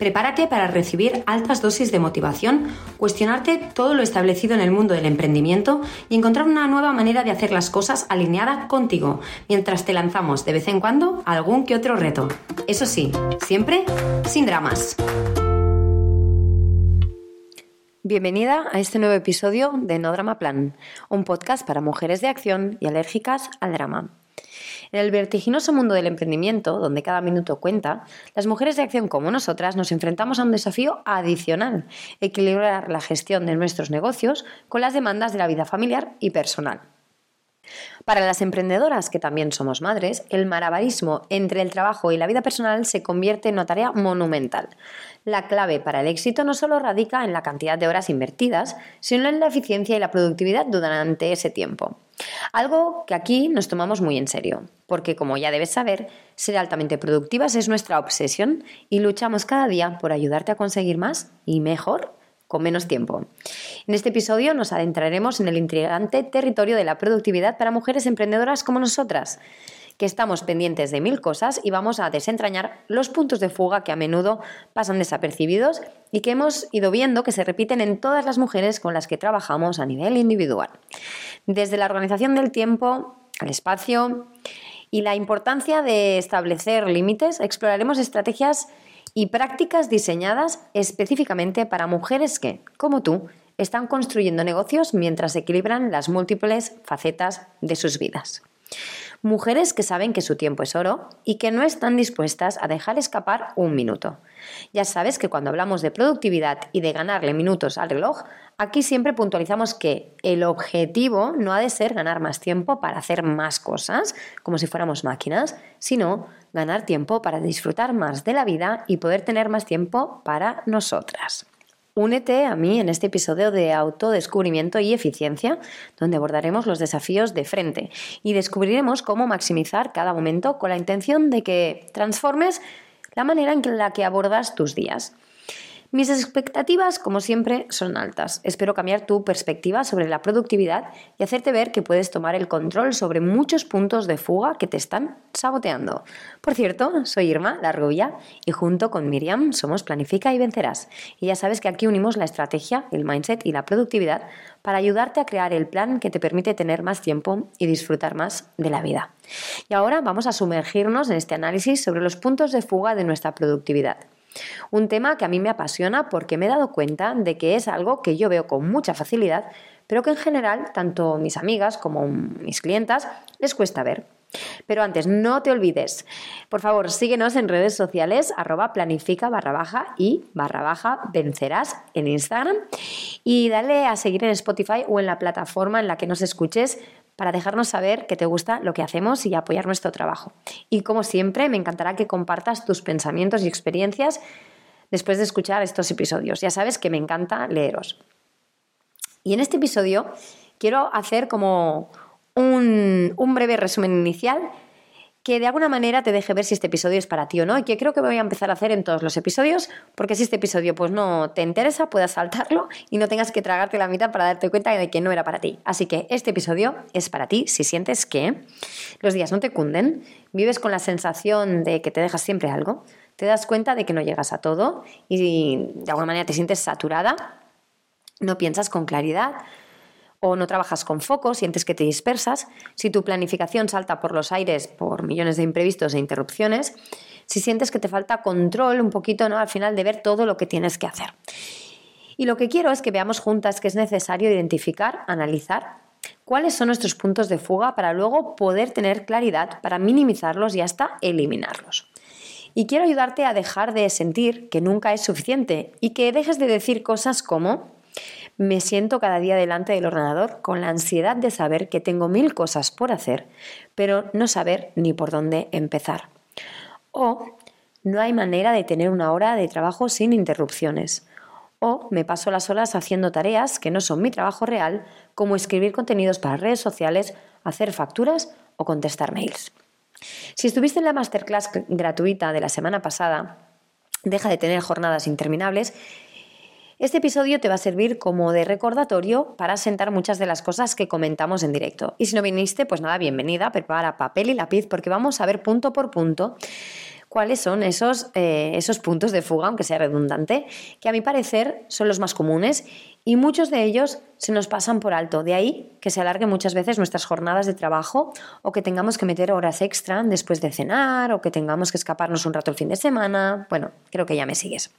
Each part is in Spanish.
Prepárate para recibir altas dosis de motivación, cuestionarte todo lo establecido en el mundo del emprendimiento y encontrar una nueva manera de hacer las cosas alineada contigo, mientras te lanzamos de vez en cuando algún que otro reto. Eso sí, siempre sin dramas. Bienvenida a este nuevo episodio de No Drama Plan, un podcast para mujeres de acción y alérgicas al drama. En el vertiginoso mundo del emprendimiento, donde cada minuto cuenta, las mujeres de acción como nosotras nos enfrentamos a un desafío adicional, equilibrar la gestión de nuestros negocios con las demandas de la vida familiar y personal. Para las emprendedoras, que también somos madres, el malabarismo entre el trabajo y la vida personal se convierte en una tarea monumental. La clave para el éxito no solo radica en la cantidad de horas invertidas, sino en la eficiencia y la productividad durante ese tiempo. Algo que aquí nos tomamos muy en serio, porque como ya debes saber, ser altamente productivas es nuestra obsesión y luchamos cada día por ayudarte a conseguir más y mejor con menos tiempo. En este episodio nos adentraremos en el intrigante territorio de la productividad para mujeres emprendedoras como nosotras, que estamos pendientes de mil cosas y vamos a desentrañar los puntos de fuga que a menudo pasan desapercibidos y que hemos ido viendo que se repiten en todas las mujeres con las que trabajamos a nivel individual. Desde la organización del tiempo, al espacio y la importancia de establecer límites, exploraremos estrategias y prácticas diseñadas específicamente para mujeres que, como tú, están construyendo negocios mientras equilibran las múltiples facetas de sus vidas. Mujeres que saben que su tiempo es oro y que no están dispuestas a dejar escapar un minuto. Ya sabes que cuando hablamos de productividad y de ganarle minutos al reloj, aquí siempre puntualizamos que el objetivo no ha de ser ganar más tiempo para hacer más cosas, como si fuéramos máquinas, sino ganar tiempo para disfrutar más de la vida y poder tener más tiempo para nosotras. Únete a mí en este episodio de autodescubrimiento y eficiencia, donde abordaremos los desafíos de frente y descubriremos cómo maximizar cada momento con la intención de que transformes la manera en la que abordas tus días. Mis expectativas, como siempre, son altas. Espero cambiar tu perspectiva sobre la productividad y hacerte ver que puedes tomar el control sobre muchos puntos de fuga que te están saboteando. Por cierto, soy Irma, la rubia, y junto con Miriam somos Planifica y Vencerás. Y ya sabes que aquí unimos la estrategia, el mindset y la productividad para ayudarte a crear el plan que te permite tener más tiempo y disfrutar más de la vida. Y ahora vamos a sumergirnos en este análisis sobre los puntos de fuga de nuestra productividad. Un tema que a mí me apasiona porque me he dado cuenta de que es algo que yo veo con mucha facilidad, pero que en general tanto mis amigas como mis clientas les cuesta ver. Pero antes, no te olvides, por favor, síguenos en redes sociales, arroba planifica barra baja y barra baja vencerás en Instagram y dale a seguir en Spotify o en la plataforma en la que nos escuches para dejarnos saber que te gusta lo que hacemos y apoyar nuestro trabajo. Y como siempre, me encantará que compartas tus pensamientos y experiencias después de escuchar estos episodios. Ya sabes que me encanta leeros. Y en este episodio quiero hacer como un, un breve resumen inicial que de alguna manera te deje ver si este episodio es para ti o no y que creo que voy a empezar a hacer en todos los episodios porque si este episodio pues no te interesa puedas saltarlo y no tengas que tragarte la mitad para darte cuenta de que no era para ti. Así que este episodio es para ti si sientes que los días no te cunden, vives con la sensación de que te dejas siempre algo, te das cuenta de que no llegas a todo y de alguna manera te sientes saturada, no piensas con claridad, o no trabajas con foco, sientes que te dispersas, si tu planificación salta por los aires por millones de imprevistos e interrupciones, si sientes que te falta control un poquito ¿no? al final de ver todo lo que tienes que hacer. Y lo que quiero es que veamos juntas que es necesario identificar, analizar cuáles son nuestros puntos de fuga para luego poder tener claridad para minimizarlos y hasta eliminarlos. Y quiero ayudarte a dejar de sentir que nunca es suficiente y que dejes de decir cosas como me siento cada día delante del ordenador con la ansiedad de saber que tengo mil cosas por hacer, pero no saber ni por dónde empezar. O no hay manera de tener una hora de trabajo sin interrupciones. O me paso las horas haciendo tareas que no son mi trabajo real, como escribir contenidos para redes sociales, hacer facturas o contestar mails. Si estuviste en la masterclass gratuita de la semana pasada, deja de tener jornadas interminables, este episodio te va a servir como de recordatorio para sentar muchas de las cosas que comentamos en directo. Y si no viniste, pues nada, bienvenida, prepara papel y lápiz porque vamos a ver punto por punto cuáles son esos, eh, esos puntos de fuga, aunque sea redundante, que a mi parecer son los más comunes y muchos de ellos se nos pasan por alto. De ahí que se alarguen muchas veces nuestras jornadas de trabajo o que tengamos que meter horas extra después de cenar o que tengamos que escaparnos un rato el fin de semana. Bueno, creo que ya me sigues.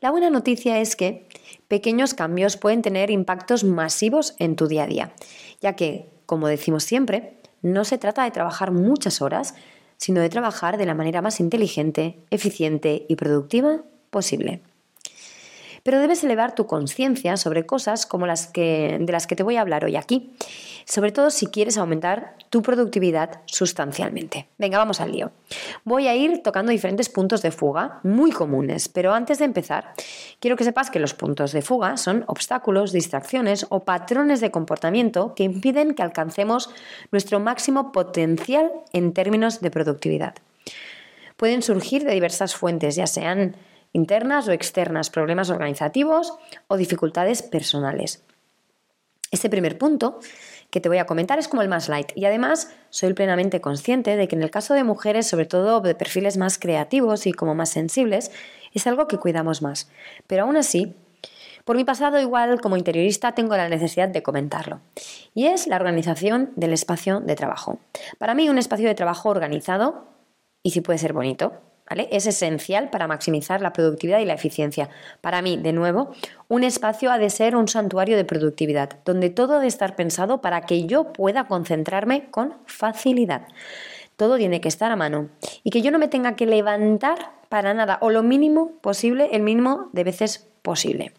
La buena noticia es que pequeños cambios pueden tener impactos masivos en tu día a día, ya que, como decimos siempre, no se trata de trabajar muchas horas, sino de trabajar de la manera más inteligente, eficiente y productiva posible. Pero debes elevar tu conciencia sobre cosas como las que, de las que te voy a hablar hoy aquí, sobre todo si quieres aumentar tu productividad sustancialmente. Venga, vamos al lío. Voy a ir tocando diferentes puntos de fuga muy comunes, pero antes de empezar, quiero que sepas que los puntos de fuga son obstáculos, distracciones o patrones de comportamiento que impiden que alcancemos nuestro máximo potencial en términos de productividad. Pueden surgir de diversas fuentes, ya sean internas o externas, problemas organizativos o dificultades personales. Este primer punto que te voy a comentar es como el más light y además soy plenamente consciente de que en el caso de mujeres, sobre todo de perfiles más creativos y como más sensibles, es algo que cuidamos más. Pero aún así, por mi pasado igual como interiorista tengo la necesidad de comentarlo. Y es la organización del espacio de trabajo. Para mí un espacio de trabajo organizado, y si puede ser bonito, es esencial para maximizar la productividad y la eficiencia. Para mí, de nuevo, un espacio ha de ser un santuario de productividad, donde todo ha de estar pensado para que yo pueda concentrarme con facilidad. Todo tiene que estar a mano y que yo no me tenga que levantar para nada o lo mínimo posible, el mínimo de veces posible.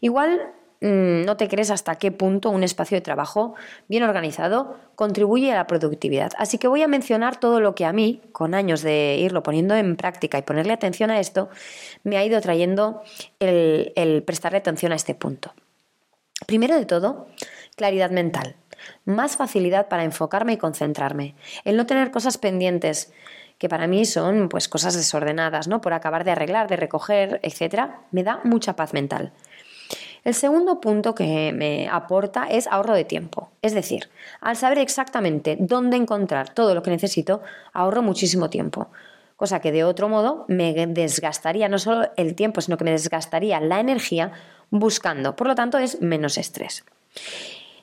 Igual no te crees hasta qué punto un espacio de trabajo bien organizado contribuye a la productividad. Así que voy a mencionar todo lo que a mí, con años de irlo poniendo en práctica y ponerle atención a esto, me ha ido trayendo el, el prestarle atención a este punto. Primero de todo, claridad mental. Más facilidad para enfocarme y concentrarme. El no tener cosas pendientes que para mí son pues cosas desordenadas, ¿no? Por acabar de arreglar, de recoger, etcétera, me da mucha paz mental. El segundo punto que me aporta es ahorro de tiempo. Es decir, al saber exactamente dónde encontrar todo lo que necesito, ahorro muchísimo tiempo. Cosa que de otro modo me desgastaría no solo el tiempo, sino que me desgastaría la energía buscando. Por lo tanto, es menos estrés.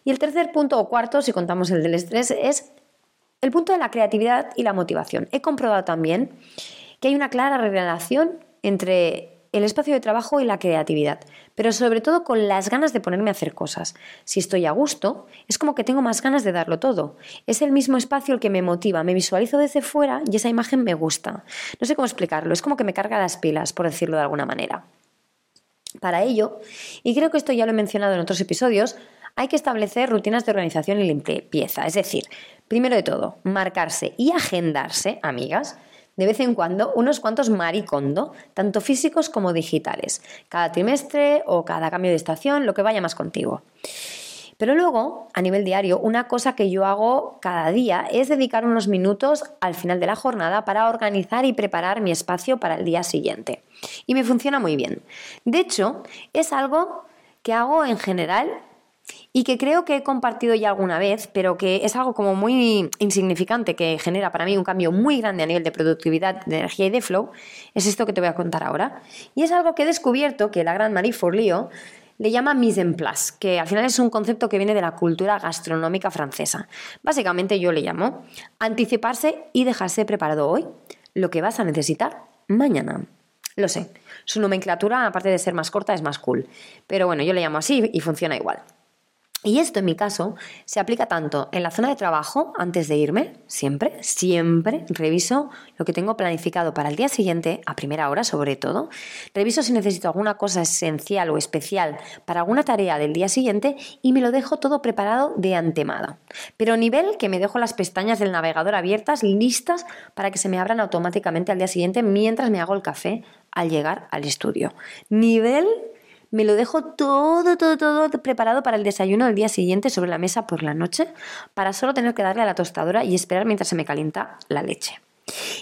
Y el tercer punto o cuarto, si contamos el del estrés, es el punto de la creatividad y la motivación. He comprobado también que hay una clara relación entre el espacio de trabajo y la creatividad, pero sobre todo con las ganas de ponerme a hacer cosas. Si estoy a gusto, es como que tengo más ganas de darlo todo. Es el mismo espacio el que me motiva, me visualizo desde fuera y esa imagen me gusta. No sé cómo explicarlo, es como que me carga las pilas, por decirlo de alguna manera. Para ello, y creo que esto ya lo he mencionado en otros episodios, hay que establecer rutinas de organización y limpieza. Es decir, primero de todo, marcarse y agendarse, amigas, de vez en cuando unos cuantos maricondo, tanto físicos como digitales, cada trimestre o cada cambio de estación, lo que vaya más contigo. Pero luego, a nivel diario, una cosa que yo hago cada día es dedicar unos minutos al final de la jornada para organizar y preparar mi espacio para el día siguiente. Y me funciona muy bien. De hecho, es algo que hago en general y que creo que he compartido ya alguna vez, pero que es algo como muy insignificante que genera para mí un cambio muy grande a nivel de productividad, de energía y de flow, es esto que te voy a contar ahora. Y es algo que he descubierto que la gran Marie Forleo le llama mise en place, que al final es un concepto que viene de la cultura gastronómica francesa. Básicamente yo le llamo anticiparse y dejarse preparado hoy lo que vas a necesitar mañana. Lo sé, su nomenclatura, aparte de ser más corta, es más cool. Pero bueno, yo le llamo así y funciona igual. Y esto en mi caso se aplica tanto en la zona de trabajo antes de irme, siempre, siempre reviso lo que tengo planificado para el día siguiente, a primera hora sobre todo. Reviso si necesito alguna cosa esencial o especial para alguna tarea del día siguiente y me lo dejo todo preparado de antemano. Pero nivel que me dejo las pestañas del navegador abiertas, listas para que se me abran automáticamente al día siguiente mientras me hago el café al llegar al estudio. Nivel me lo dejo todo, todo, todo preparado para el desayuno del día siguiente sobre la mesa por la noche, para solo tener que darle a la tostadora y esperar mientras se me calienta la leche.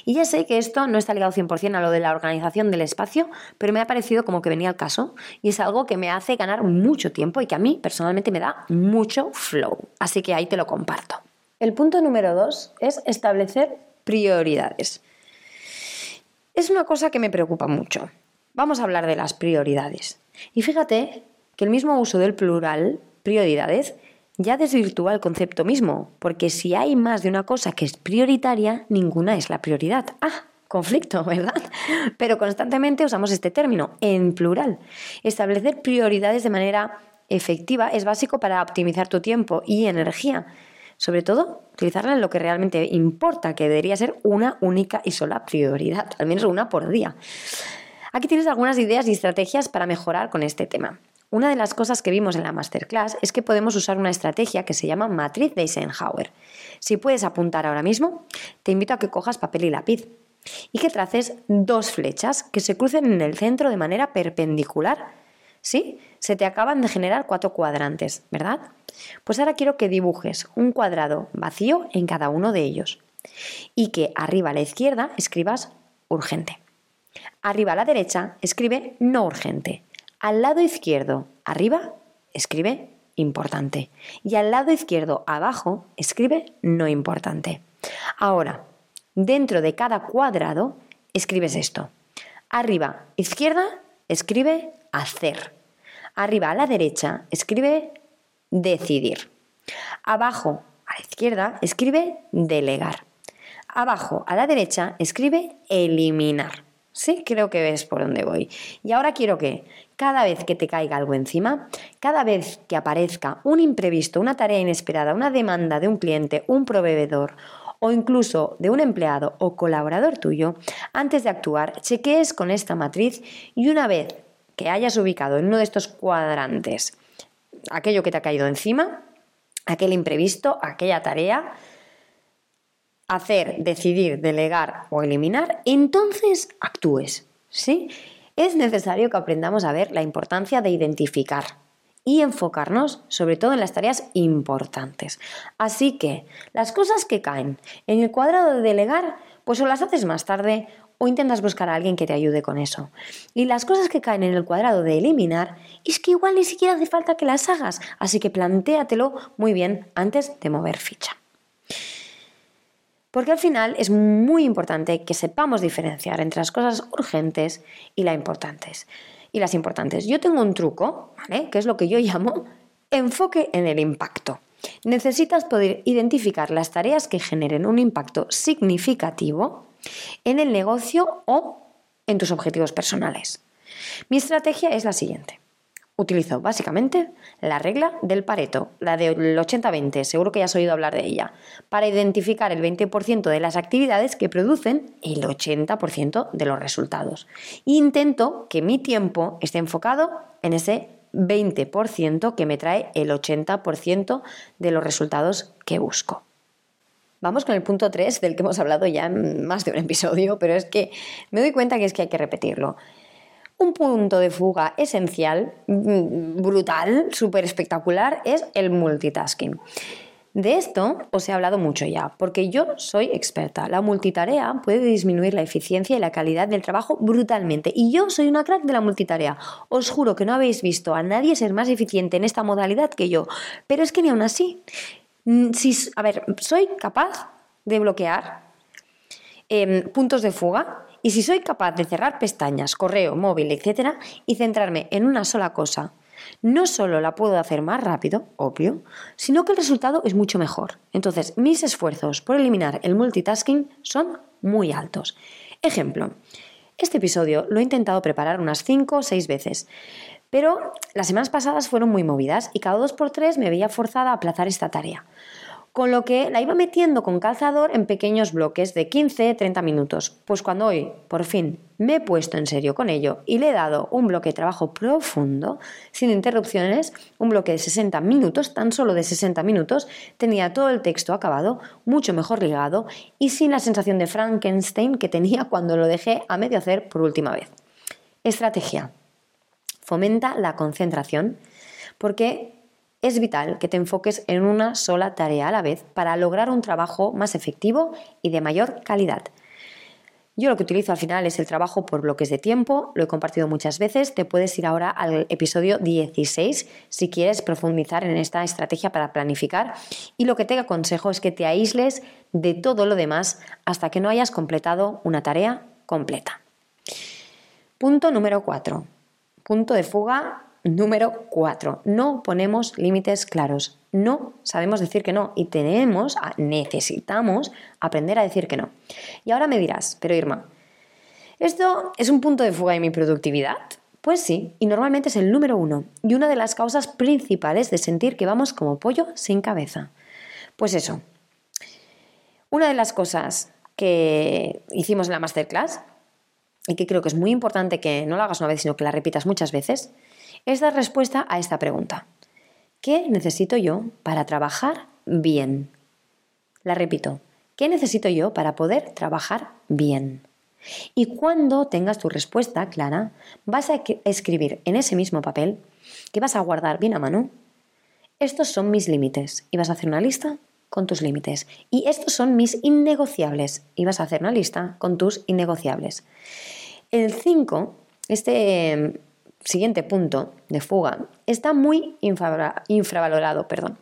Y ya sé que esto no está ligado 100% a lo de la organización del espacio, pero me ha parecido como que venía al caso y es algo que me hace ganar mucho tiempo y que a mí personalmente me da mucho flow. Así que ahí te lo comparto. El punto número dos es establecer prioridades. Es una cosa que me preocupa mucho. Vamos a hablar de las prioridades. Y fíjate que el mismo uso del plural, prioridades, ya desvirtúa el concepto mismo, porque si hay más de una cosa que es prioritaria, ninguna es la prioridad. Ah, conflicto, ¿verdad? Pero constantemente usamos este término en plural. Establecer prioridades de manera efectiva es básico para optimizar tu tiempo y energía. Sobre todo, utilizarla en lo que realmente importa, que debería ser una única y sola prioridad, al menos una por día. Aquí tienes algunas ideas y estrategias para mejorar con este tema. Una de las cosas que vimos en la masterclass es que podemos usar una estrategia que se llama matriz de Eisenhower. Si puedes apuntar ahora mismo, te invito a que cojas papel y lápiz y que traces dos flechas que se crucen en el centro de manera perpendicular. ¿Sí? Se te acaban de generar cuatro cuadrantes, ¿verdad? Pues ahora quiero que dibujes un cuadrado vacío en cada uno de ellos y que arriba a la izquierda escribas urgente. Arriba a la derecha escribe no urgente. Al lado izquierdo, arriba, escribe importante. Y al lado izquierdo, abajo, escribe no importante. Ahora, dentro de cada cuadrado, escribes esto. Arriba, izquierda, escribe hacer. Arriba a la derecha, escribe decidir. Abajo a la izquierda, escribe delegar. Abajo a la derecha, escribe eliminar. Sí, creo que ves por dónde voy. Y ahora quiero que cada vez que te caiga algo encima, cada vez que aparezca un imprevisto, una tarea inesperada, una demanda de un cliente, un proveedor o incluso de un empleado o colaborador tuyo, antes de actuar, chequees con esta matriz y una vez que hayas ubicado en uno de estos cuadrantes aquello que te ha caído encima, aquel imprevisto, aquella tarea, hacer, decidir, delegar o eliminar, entonces actúes. ¿sí? Es necesario que aprendamos a ver la importancia de identificar y enfocarnos sobre todo en las tareas importantes. Así que las cosas que caen en el cuadrado de delegar, pues o las haces más tarde o intentas buscar a alguien que te ayude con eso. Y las cosas que caen en el cuadrado de eliminar, es que igual ni siquiera hace falta que las hagas, así que plantéatelo muy bien antes de mover ficha. Porque al final es muy importante que sepamos diferenciar entre las cosas urgentes y las importantes. Y las importantes. Yo tengo un truco, ¿vale? Que es lo que yo llamo enfoque en el impacto. Necesitas poder identificar las tareas que generen un impacto significativo en el negocio o en tus objetivos personales. Mi estrategia es la siguiente. Utilizo básicamente la regla del Pareto, la del 80-20, seguro que ya has oído hablar de ella, para identificar el 20% de las actividades que producen el 80% de los resultados. Intento que mi tiempo esté enfocado en ese 20% que me trae el 80% de los resultados que busco. Vamos con el punto 3 del que hemos hablado ya en más de un episodio, pero es que me doy cuenta que es que hay que repetirlo. Un punto de fuga esencial, mm, brutal, súper espectacular, es el multitasking. De esto os he hablado mucho ya, porque yo soy experta. La multitarea puede disminuir la eficiencia y la calidad del trabajo brutalmente. Y yo soy una crack de la multitarea. Os juro que no habéis visto a nadie ser más eficiente en esta modalidad que yo. Pero es que ni aún así. Mm, a ver, soy capaz de bloquear em, puntos de fuga y si soy capaz de cerrar pestañas, correo, móvil, etcétera, y centrarme en una sola cosa, no solo la puedo hacer más rápido, obvio, sino que el resultado es mucho mejor. Entonces, mis esfuerzos por eliminar el multitasking son muy altos. Ejemplo, este episodio lo he intentado preparar unas 5 o 6 veces, Pero las semanas pasadas fueron muy movidas y cada dos por tres me veía forzada a aplazar esta tarea con lo que la iba metiendo con calzador en pequeños bloques de 15-30 minutos. Pues cuando hoy, por fin, me he puesto en serio con ello y le he dado un bloque de trabajo profundo, sin interrupciones, un bloque de 60 minutos, tan solo de 60 minutos, tenía todo el texto acabado, mucho mejor ligado y sin la sensación de Frankenstein que tenía cuando lo dejé a medio hacer por última vez. Estrategia. Fomenta la concentración porque es vital que te enfoques en una sola tarea a la vez para lograr un trabajo más efectivo y de mayor calidad. Yo lo que utilizo al final es el trabajo por bloques de tiempo, lo he compartido muchas veces, te puedes ir ahora al episodio 16 si quieres profundizar en esta estrategia para planificar y lo que te aconsejo es que te aísles de todo lo demás hasta que no hayas completado una tarea completa. Punto número 4. Punto de fuga Número 4. No ponemos límites claros. No sabemos decir que no y tenemos, necesitamos aprender a decir que no. Y ahora me dirás, pero Irma, ¿esto es un punto de fuga de mi productividad? Pues sí, y normalmente es el número uno y una de las causas principales de sentir que vamos como pollo sin cabeza. Pues eso, una de las cosas que hicimos en la masterclass y que creo que es muy importante que no lo hagas una vez, sino que la repitas muchas veces, es dar respuesta a esta pregunta. ¿Qué necesito yo para trabajar bien? La repito, ¿qué necesito yo para poder trabajar bien? Y cuando tengas tu respuesta clara, vas a escribir en ese mismo papel que vas a guardar bien a mano. Estos son mis límites y vas a hacer una lista con tus límites. Y estos son mis innegociables y vas a hacer una lista con tus innegociables. El 5, este siguiente punto de fuga está muy infravalorado, perdón.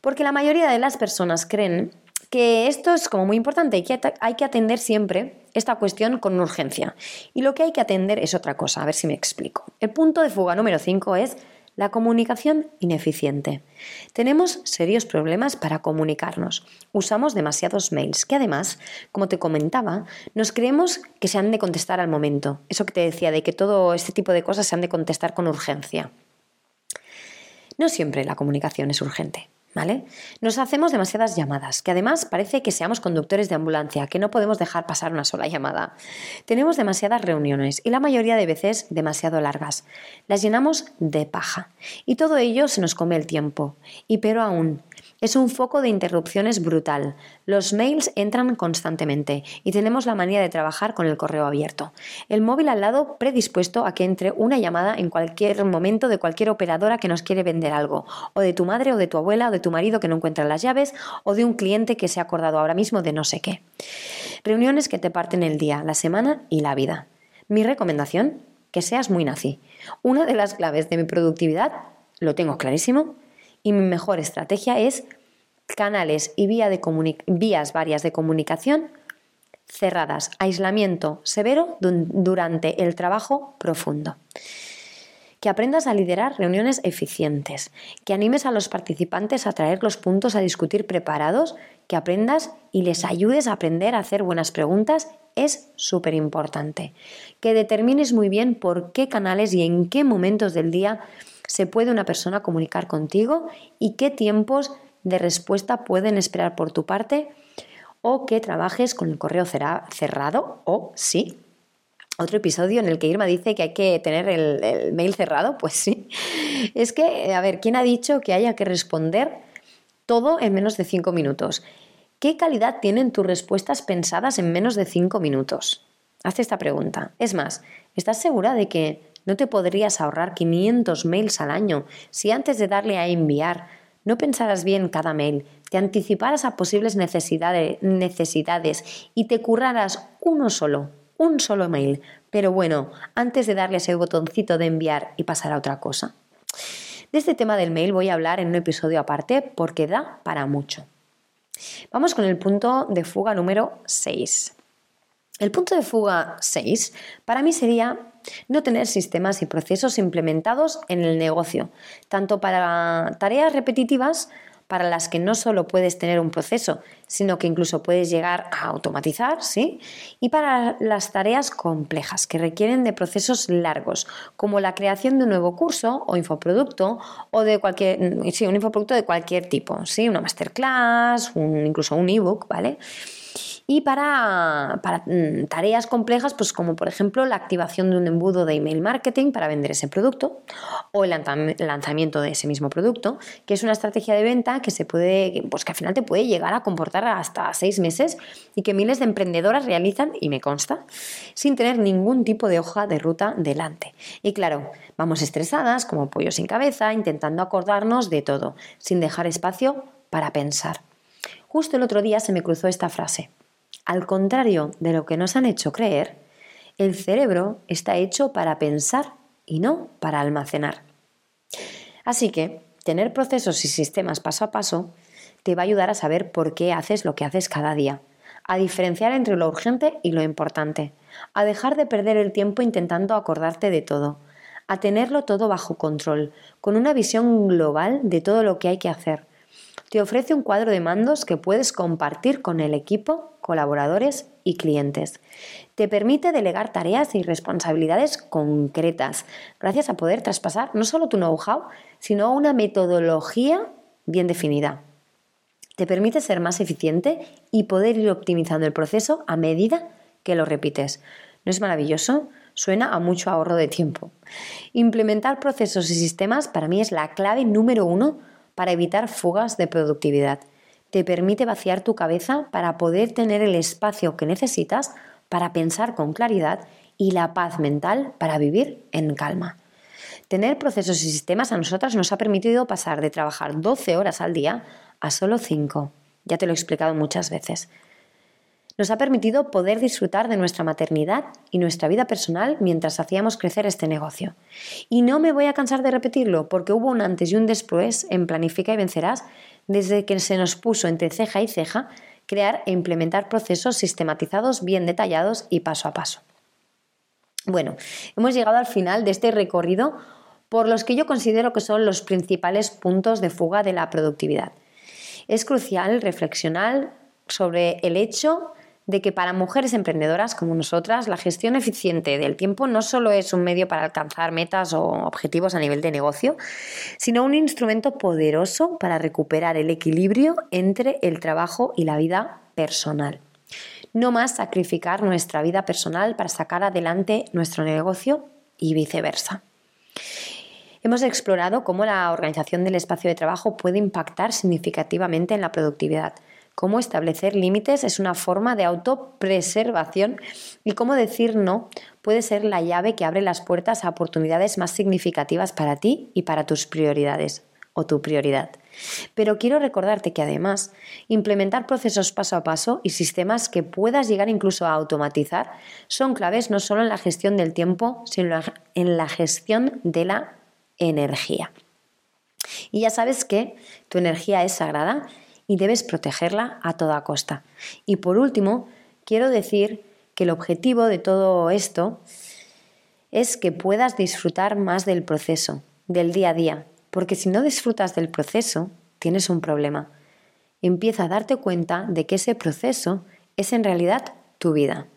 Porque la mayoría de las personas creen que esto es como muy importante y que hay que atender siempre esta cuestión con urgencia. Y lo que hay que atender es otra cosa, a ver si me explico. El punto de fuga número 5 es la comunicación ineficiente. Tenemos serios problemas para comunicarnos. Usamos demasiados mails que además, como te comentaba, nos creemos que se han de contestar al momento. Eso que te decía de que todo este tipo de cosas se han de contestar con urgencia. No siempre la comunicación es urgente. Nos hacemos demasiadas llamadas, que además parece que seamos conductores de ambulancia, que no podemos dejar pasar una sola llamada. Tenemos demasiadas reuniones y la mayoría de veces demasiado largas. Las llenamos de paja y todo ello se nos come el tiempo. Y pero aún, es un foco de interrupciones brutal. Los mails entran constantemente y tenemos la manía de trabajar con el correo abierto. El móvil al lado predispuesto a que entre una llamada en cualquier momento de cualquier operadora que nos quiere vender algo, o de tu madre o de tu abuela o de tu marido que no encuentra las llaves, o de un cliente que se ha acordado ahora mismo de no sé qué. Reuniones que te parten el día, la semana y la vida. Mi recomendación, que seas muy nazi. Una de las claves de mi productividad, lo tengo clarísimo, y mi mejor estrategia es canales y vías varias de comunicación cerradas, aislamiento severo durante el trabajo profundo. Que aprendas a liderar reuniones eficientes, que animes a los participantes a traer los puntos a discutir preparados, que aprendas y les ayudes a aprender a hacer buenas preguntas es súper importante. Que determines muy bien por qué canales y en qué momentos del día se puede una persona comunicar contigo y qué tiempos de respuesta pueden esperar por tu parte o que trabajes con el correo cerrado o sí. Otro episodio en el que Irma dice que hay que tener el, mail cerrado, pues sí. Es que, a ver, ¿quién ha dicho que haya que responder todo en menos de cinco minutos? ¿Qué calidad tienen tus respuestas pensadas en menos de cinco minutos? Hazte esta pregunta. Es más, ¿estás segura de que no te podrías ahorrar 500 mails al año si antes de darle a enviar no pensaras bien cada mail, te anticiparas a posibles necesidades, y te curraras uno solo, un solo mail, pero bueno, antes de darle ese botoncito de enviar y pasar a otra cosa. De este tema del mail voy a hablar en un episodio aparte porque da para mucho. Vamos con el punto de fuga número 6. El punto de fuga 6 para mí sería no tener sistemas y procesos implementados en el negocio, tanto para tareas repetitivas para las que no solo puedes tener un proceso, sino que incluso puedes llegar a automatizar, ¿sí? Y para las tareas complejas que requieren de procesos largos, como la creación de un nuevo curso o infoproducto o de cualquier, sí, un de cualquier tipo, ¿sí? Una masterclass, incluso un ebook, ¿vale? Y para, mm, tareas complejas, pues como por ejemplo la activación de un embudo de email marketing para vender ese producto o el lanzamiento de ese mismo producto, que es una estrategia de venta que se puede, pues que al final te puede llegar a comportar hasta seis meses y que miles de emprendedoras realizan, y me consta, sin tener ningún tipo de hoja de ruta delante. Y claro, vamos estresadas, como pollo sin cabeza, intentando acordarnos de todo, sin dejar espacio para pensar. Justo el otro día se me cruzó esta frase. Al contrario de lo que nos han hecho creer, el cerebro está hecho para pensar y no para almacenar. Así que tener procesos y sistemas paso a paso te va a ayudar a saber por qué haces lo que haces cada día, a diferenciar entre lo urgente y lo importante, a dejar de perder el tiempo intentando acordarte de todo, a tenerlo todo bajo control, con una visión global de todo lo que hay que hacer, te ofrece un cuadro de mandos que puedes compartir con el equipo, colaboradores y clientes. Te permite delegar tareas y responsabilidades concretas, gracias a poder traspasar no solo tu know-how, sino una metodología bien definida. Te permite ser más eficiente y poder ir optimizando el proceso a medida que lo repites. ¿No es maravilloso? Suena a mucho ahorro de tiempo. Implementar procesos y sistemas para mí es la clave número uno para evitar fugas de productividad. Te permite vaciar tu cabeza para poder tener el espacio que necesitas para pensar con claridad y la paz mental para vivir en calma. Tener procesos y sistemas a nosotras nos ha permitido pasar de trabajar 12 horas al día a solo 5. Ya te lo he explicado muchas veces nos ha permitido poder disfrutar de nuestra maternidad y nuestra vida personal mientras hacíamos crecer este negocio. Y no me voy a cansar de repetirlo porque hubo un antes y un después en Planifica y Vencerás desde que se nos puso entre ceja y ceja crear e implementar procesos sistematizados, bien detallados y paso a paso. Bueno, hemos llegado al final de este recorrido por los que yo considero que son los principales puntos de fuga de la productividad. Es crucial reflexionar sobre el hecho de que para mujeres emprendedoras como nosotras la gestión eficiente del tiempo no solo es un medio para alcanzar metas o objetivos a nivel de negocio, sino un instrumento poderoso para recuperar el equilibrio entre el trabajo y la vida personal. No más sacrificar nuestra vida personal para sacar adelante nuestro negocio y viceversa. Hemos explorado cómo la organización del espacio de trabajo puede impactar significativamente en la productividad cómo establecer límites es una forma de autopreservación y cómo decir no puede ser la llave que abre las puertas a oportunidades más significativas para ti y para tus prioridades o tu prioridad. Pero quiero recordarte que además implementar procesos paso a paso y sistemas que puedas llegar incluso a automatizar son claves no solo en la gestión del tiempo, sino en la gestión de la energía. Y ya sabes que tu energía es sagrada y debes protegerla a toda costa. Y por último, quiero decir que el objetivo de todo esto es que puedas disfrutar más del proceso, del día a día, porque si no disfrutas del proceso, tienes un problema. Empieza a darte cuenta de que ese proceso es en realidad tu vida.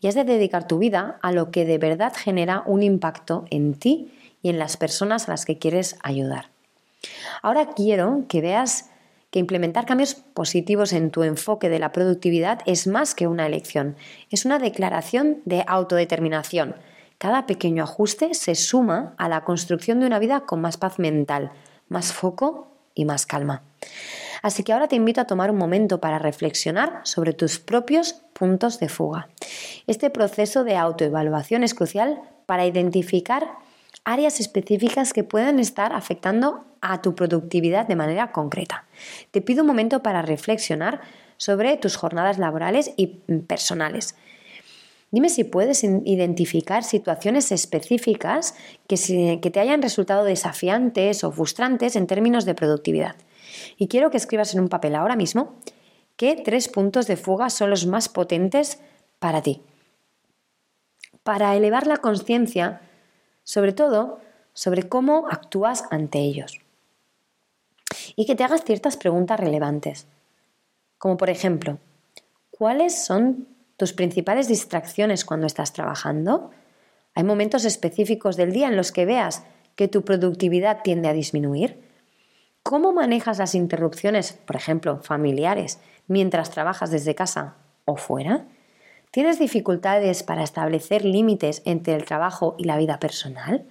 Y has de dedicar tu vida a lo que de verdad genera un impacto en ti y en las personas a las que quieres ayudar. Ahora quiero que veas que implementar cambios positivos en tu enfoque de la productividad es más que una elección, es una declaración de autodeterminación. Cada pequeño ajuste se suma a la construcción de una vida con más paz mental, más foco y más calma. Así que ahora te invito a tomar un momento para reflexionar sobre tus propios puntos de fuga. Este proceso de autoevaluación es crucial para identificar áreas específicas que puedan estar afectando a tu productividad de manera concreta. Te pido un momento para reflexionar sobre tus jornadas laborales y personales. Dime si puedes identificar situaciones específicas que, que, te hayan resultado desafiantes o frustrantes en términos de productividad. Y quiero que escribas en un papel ahora mismo qué tres puntos de fuga son los más potentes para ti. Para elevar la conciencia, sobre todo sobre cómo actúas ante ellos. y que te hagas ciertas preguntas relevantes. Como por ejemplo, ¿cuáles son tus principales distracciones cuando estás trabajando? ¿Hay momentos específicos del día en los que veas que tu productividad tiende a disminuir? ¿Cómo manejas las interrupciones, por ejemplo, familiares, mientras trabajas desde casa o fuera? ¿Tienes dificultades para establecer límites entre el trabajo y la vida personal?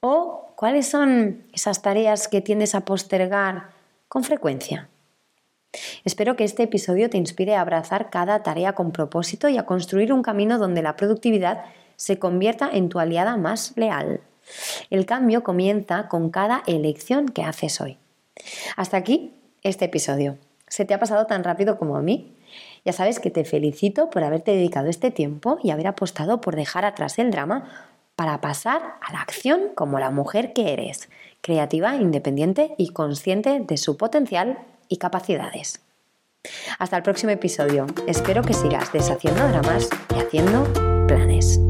¿O cuáles son esas tareas que tiendes a postergar con frecuencia? Espero que este episodio te inspire a abrazar cada tarea con propósito y a construir un camino donde la productividad se convierta en tu aliada más leal. El cambio comienza con cada elección que haces hoy. Hasta aquí este episodio. ¿Se te ha pasado tan rápido como a mí? Ya sabes que te felicito por haberte dedicado este tiempo y haber apostado por dejar atrás el drama para pasar a la acción como la mujer que eres, creativa, independiente y consciente de su potencial y capacidades. Hasta el próximo episodio. Espero que sigas deshaciendo dramas y haciendo planes.